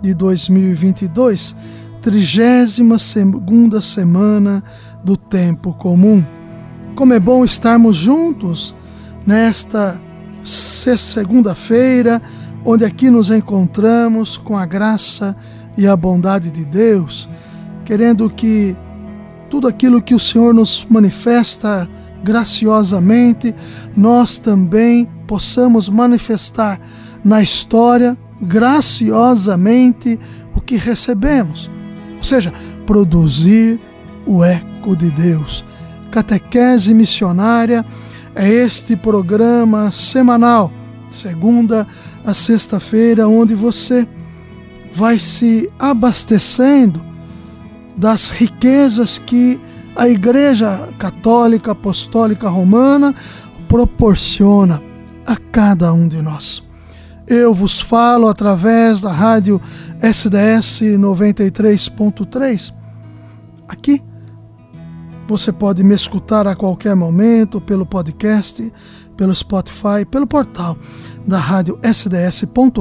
de 2022, trigésima segunda semana do tempo comum. Como é bom estarmos juntos nesta segunda-feira, onde aqui nos encontramos com a graça e a bondade de Deus, querendo que tudo aquilo que o Senhor nos manifesta graciosamente, nós também possamos manifestar na história graciosamente o que recebemos, ou seja, produzir o eco de Deus. Catequese Missionária é este programa semanal, segunda a sexta-feira, onde você vai se abastecendo das riquezas que a Igreja Católica Apostólica Romana proporciona a cada um de nós. Eu vos falo através da rádio SDS 93.3. Aqui você pode me escutar a qualquer momento pelo podcast, pelo Spotify, pelo portal da rádio sds.com.br.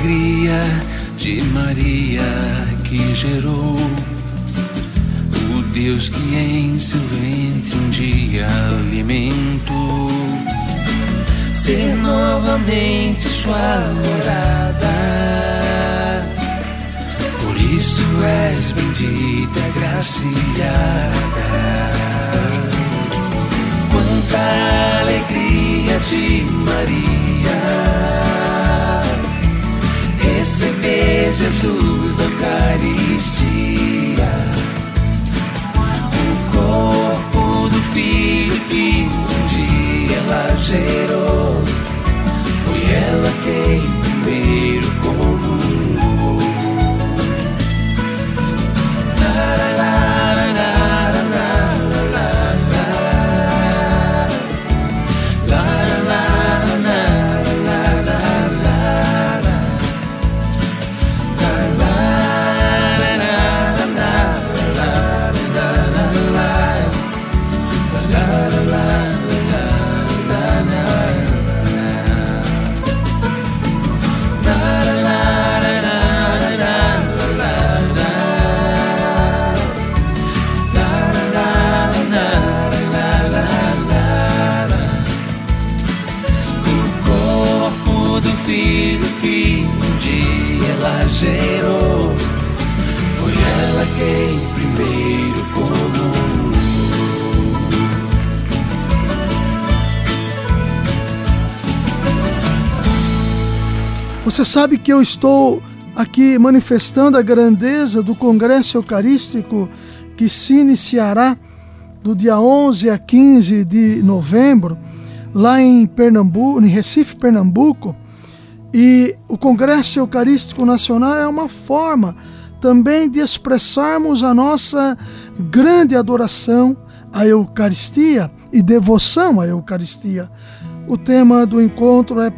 alegria de Maria que gerou Deus que em seu ventre um dia alimentou, ser novamente sua morada. Por isso és bendita, graciada. Quanta alegria de Maria receber Jesus na Eucaristia corpo do filho que um dia ela gerou. Foi ela quem primeiro comunhou. Você sabe que eu estou aqui manifestando a grandeza do Congresso Eucarístico que se iniciará do dia 11 a 15 de novembro, lá em Pernambuco, em Recife, Pernambuco. E o Congresso Eucarístico Nacional é uma forma também de expressarmos a nossa grande adoração à Eucaristia e devoção à Eucaristia. O tema do encontro é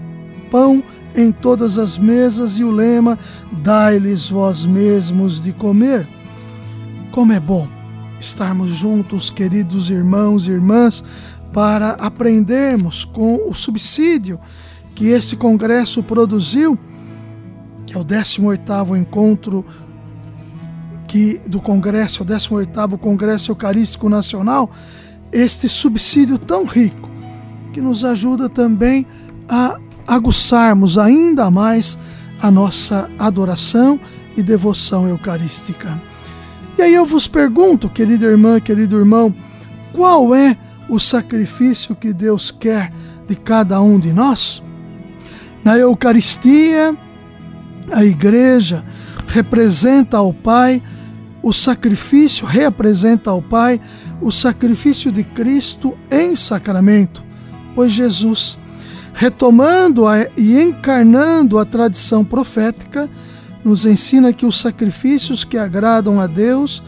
pão em todas as mesas e o lema: Dai-lhes vós mesmos de comer. Como é bom estarmos juntos, queridos irmãos e irmãs, para aprendermos com o subsídio que este congresso produziu, que é o 18º encontro que do congresso, o 18º Congresso Eucarístico Nacional, este subsídio tão rico que nos ajuda também a aguçarmos ainda mais a nossa adoração e devoção eucarística. E aí eu vos pergunto, querida irmã, querido irmão, qual é o sacrifício que Deus quer de cada um de nós? Na Eucaristia, a igreja representa ao Pai o sacrifício, representa ao Pai o sacrifício de Cristo em sacramento, pois Jesus retomando a, e encarnando a tradição profética, nos ensina que os sacrifícios que agradam a Deus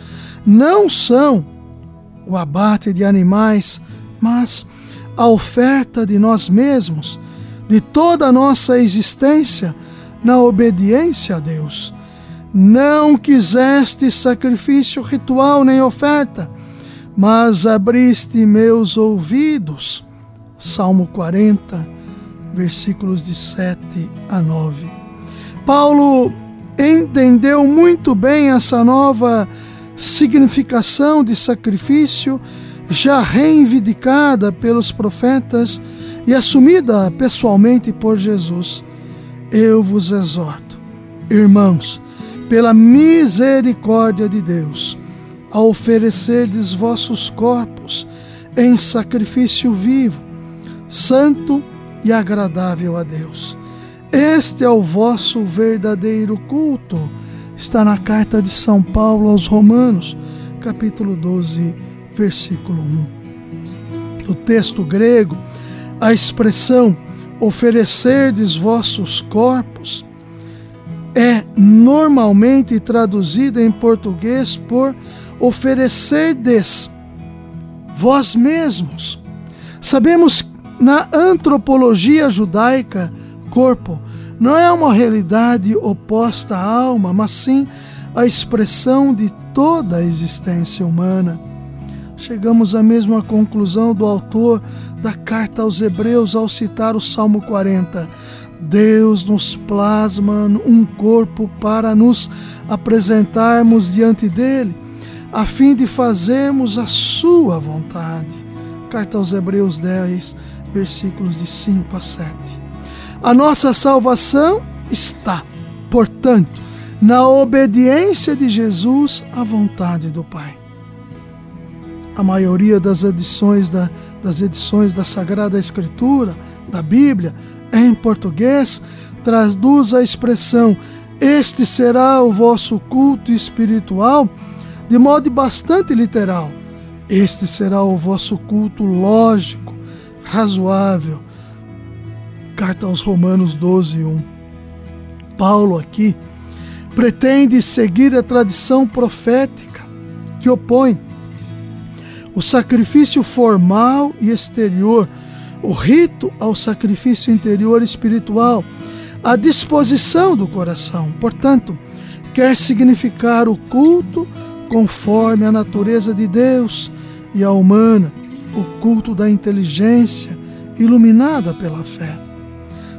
não são o abate de animais, mas a oferta de nós mesmos, de toda a nossa existência na obediência a Deus. Não quiseste sacrifício ritual nem oferta, mas abriste meus ouvidos. Salmo 40, versículos de 7 a 9. Paulo entendeu muito bem essa nova significação de sacrifício já reivindicada pelos profetas e assumida pessoalmente por Jesus. Eu vos exorto, irmãos, pela misericórdia de Deus, a oferecerdes vossos corpos em sacrifício vivo, santo e agradável a Deus. Este é o vosso verdadeiro culto. Está na carta de São Paulo aos Romanos, capítulo 12, versículo 1. No texto grego, a expressão oferecerdes vossos corpos é normalmente traduzida em português por oferecerdes vós mesmos. Sabemos na antropologia judaica, corpo não é uma realidade oposta à alma, mas sim a expressão de toda a existência humana. Chegamos à mesma conclusão do autor da carta aos Hebreus ao citar o Salmo 40. Deus nos plasma um corpo para nos apresentarmos diante dele, a fim de fazermos a sua vontade. Carta aos Hebreus 10, versículos de 5 a 7. A nossa salvação está, portanto, na obediência de Jesus à vontade do Pai. A maioria das edições da, das edições da Sagrada Escritura, da Bíblia, em português, traduz a expressão este será o vosso culto espiritual de modo bastante literal. Este será o vosso culto lógico razoável. Carta aos Romanos 12, 1. Paulo aqui pretende seguir a tradição profética que opõe o sacrifício formal e exterior, o rito ao sacrifício interior espiritual, a disposição do coração. Portanto, quer significar o culto conforme a natureza de Deus e a humana o culto da inteligência iluminada pela fé.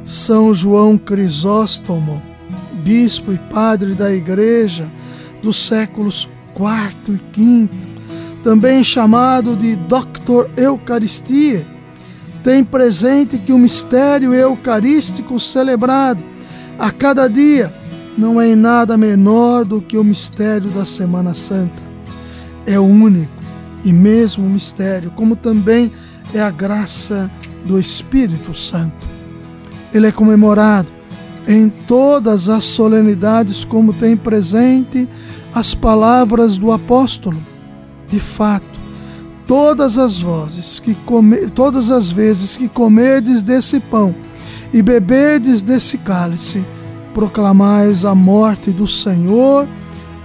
São João Crisóstomo, bispo e padre da Igreja dos séculos IV e V, também chamado de Doctor Eucaristia, tem presente que o mistério eucarístico celebrado a cada dia não é em nada menor do que o mistério da Semana Santa. É único e mesmo mistério, como também é a graça do Espírito Santo. Ele é comemorado em todas as solenidades, como tem presente as palavras do apóstolo. De fato, todas as vozes que come, todas as vezes que comerdes desse pão e beberdes desse cálice, proclamais a morte do Senhor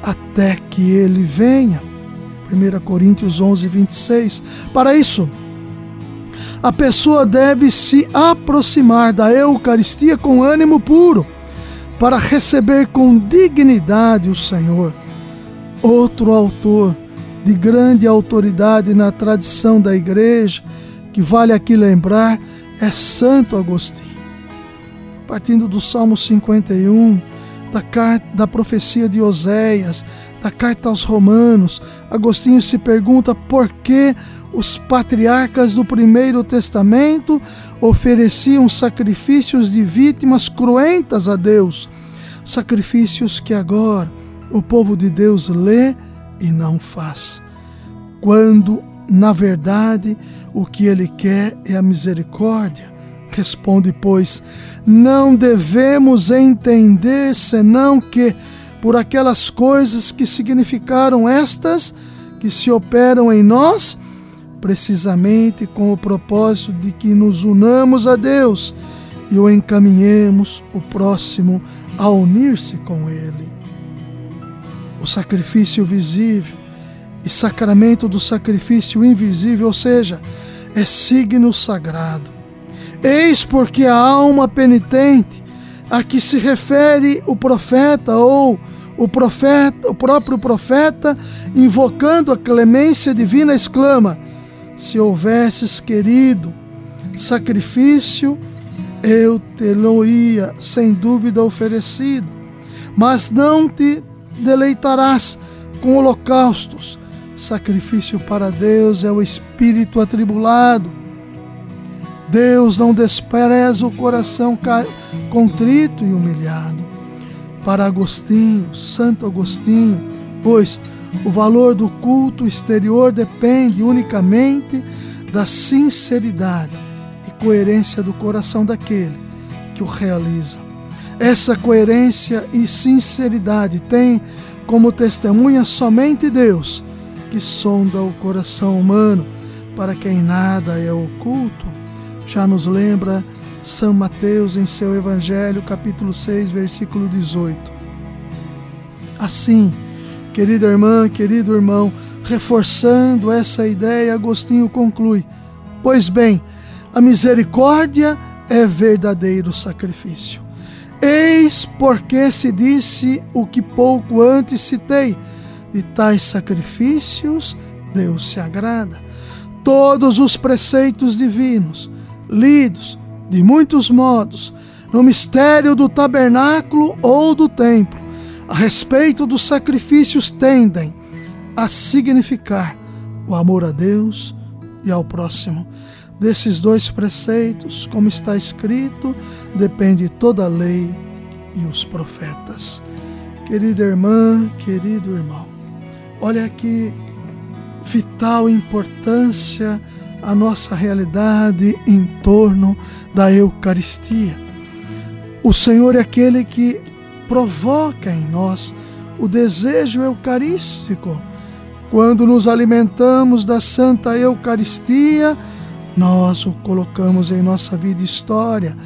até que ele venha. 1 Coríntios 11, 26. Para isso, a pessoa deve se aproximar da Eucaristia com ânimo puro, para receber com dignidade o Senhor. Outro autor de grande autoridade na tradição da igreja, que vale aqui lembrar, é Santo Agostinho. Partindo do Salmo 51, da, carta, da profecia de Oséias, da carta aos Romanos, Agostinho se pergunta por que os patriarcas do Primeiro Testamento ofereciam sacrifícios de vítimas cruentas a Deus, sacrifícios que agora o povo de Deus lê e não faz. Quando, na verdade, o que ele quer é a misericórdia. Responde, pois, não devemos entender senão que, por aquelas coisas que significaram estas, que se operam em nós, precisamente com o propósito de que nos unamos a Deus e o encaminhemos o próximo a unir-se com Ele o sacrifício visível e sacramento do sacrifício invisível, ou seja, é signo sagrado. Eis porque a alma penitente a que se refere o profeta ou o profeta, o próprio profeta, invocando a clemência divina, exclama: Se houvesses querido sacrifício, eu te-lo-ia sem dúvida oferecido, mas não te deleitarás com holocaustos. Sacrifício para Deus é o espírito atribulado. Deus não despreza o coração contrito e humilhado. Para Agostinho, Santo Agostinho, pois o valor do culto exterior depende unicamente da sinceridade e coerência do coração daquele que o realiza. Essa coerência e sinceridade tem como testemunha somente Deus, que sonda o coração humano, para quem nada é oculto. Já nos lembra São Mateus em seu Evangelho, capítulo 6, versículo 18. Assim, querida irmã, querido irmão, reforçando essa ideia, Agostinho conclui: Pois bem, a misericórdia é verdadeiro sacrifício. Eis porque se disse o que pouco antes citei: de tais sacrifícios Deus se agrada. Todos os preceitos divinos, lidos de muitos modos, no mistério do tabernáculo ou do templo, a respeito dos sacrifícios, tendem a significar o amor a Deus e ao próximo. Desses dois preceitos, como está escrito, depende toda a lei e os profetas. Querida irmã, querido irmão, olha que vital importância a nossa realidade em torno da Eucaristia. O Senhor é aquele que provoca em nós o desejo eucarístico. Quando nos alimentamos da Santa Eucaristia, nós o colocamos em nossa vida e história.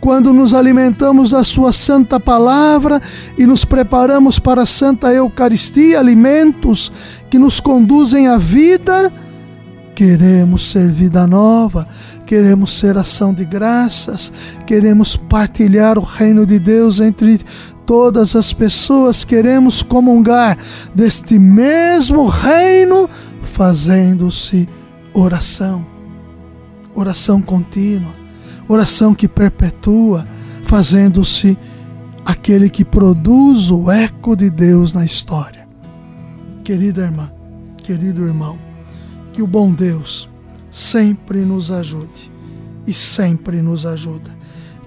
Quando nos alimentamos da Sua Santa Palavra e nos preparamos para a Santa Eucaristia, alimentos que nos conduzem à vida, queremos ser vida nova, queremos ser ação de graças, queremos partilhar o reino de Deus entre todas as pessoas, queremos comungar deste mesmo reino, fazendo-se oração oração contínua, oração que perpetua, fazendo-se aquele que produz o eco de Deus na história. Querida irmã, querido irmão, que o bom Deus sempre nos ajude e sempre nos ajuda.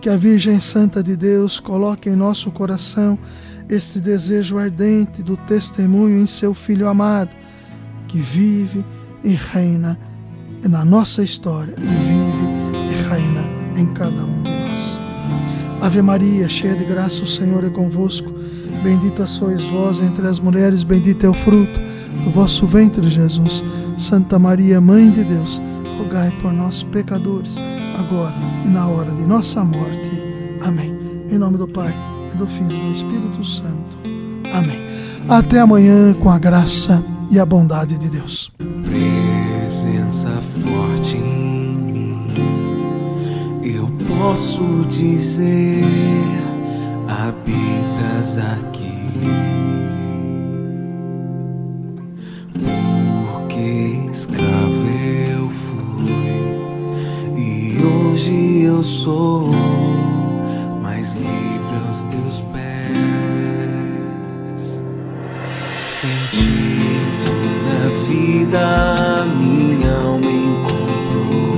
Que a Virgem Santa de Deus coloque em nosso coração este desejo ardente do testemunho em seu Filho amado, que vive e reina na nossa história e vive e reina em cada um de nós. Ave Maria, cheia de graça, o Senhor é convosco. Bendita sois vós entre as mulheres, bendito é o fruto do vosso ventre, Jesus. Santa Maria, Mãe de Deus, rogai por nós, pecadores, agora e na hora de nossa morte. Amém. Em nome do Pai, e do Filho e do Espírito Santo. Amém. Até amanhã, com a graça e a bondade de Deus. Presença forte em mim, eu posso dizer, habitas aqui. Hoje eu sou mais livre aos teus pés. Sentindo na vida minha alma encontrou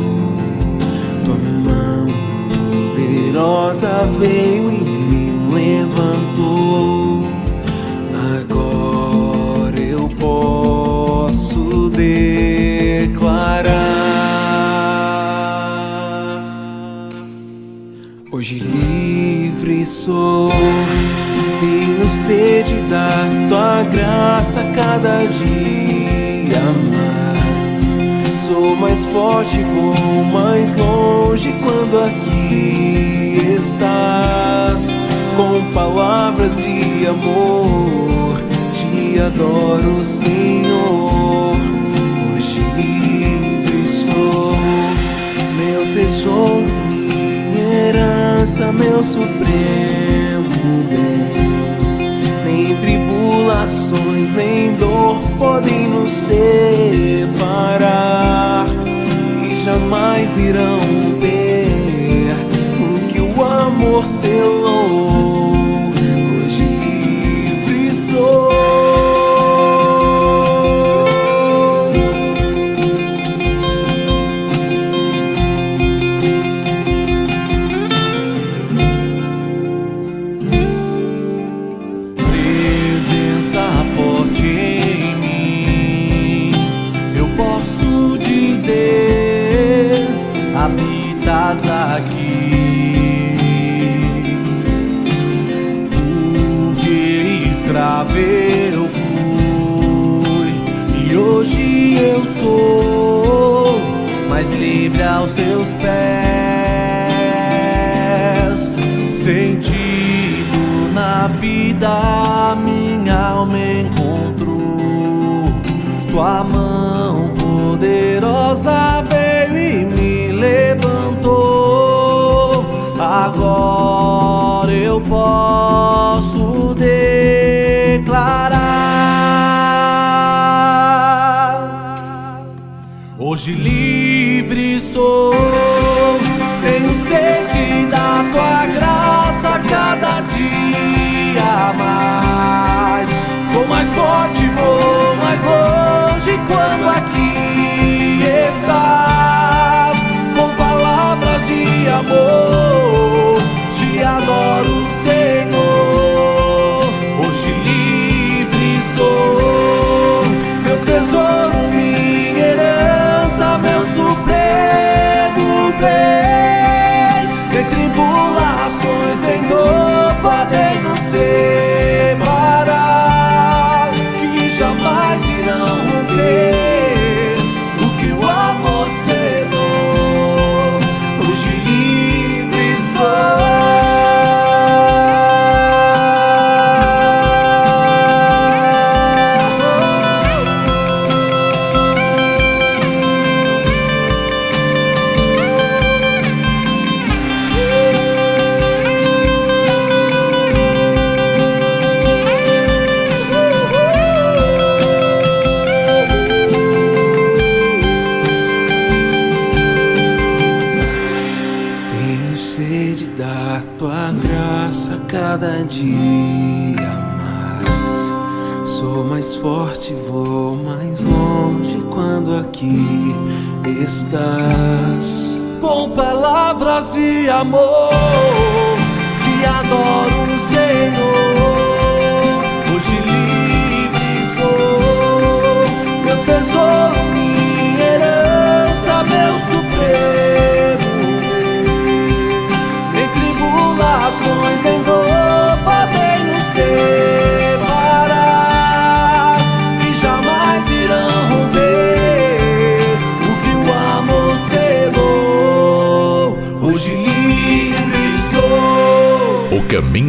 tua mão poderosa veio e sou, tenho sede da tua graça cada dia mais. Sou mais forte, vou mais longe quando aqui estás. Com palavras de amor, te adoro, Senhor. Hoje livre sou, meu tesouro, herança, meu supremo bem. Nem tribulações, nem dor podem nos separar e jamais irão ver o que o amor selou. Vida, minha alma encontrou. Tua mão poderosa veio e me levantou. Agora eu posso declarar. Hoje livre sou, tenho sede da tua graça cada dia mais. Sou mais forte, vou mais longe quando aqui estás. Com palavras de amor,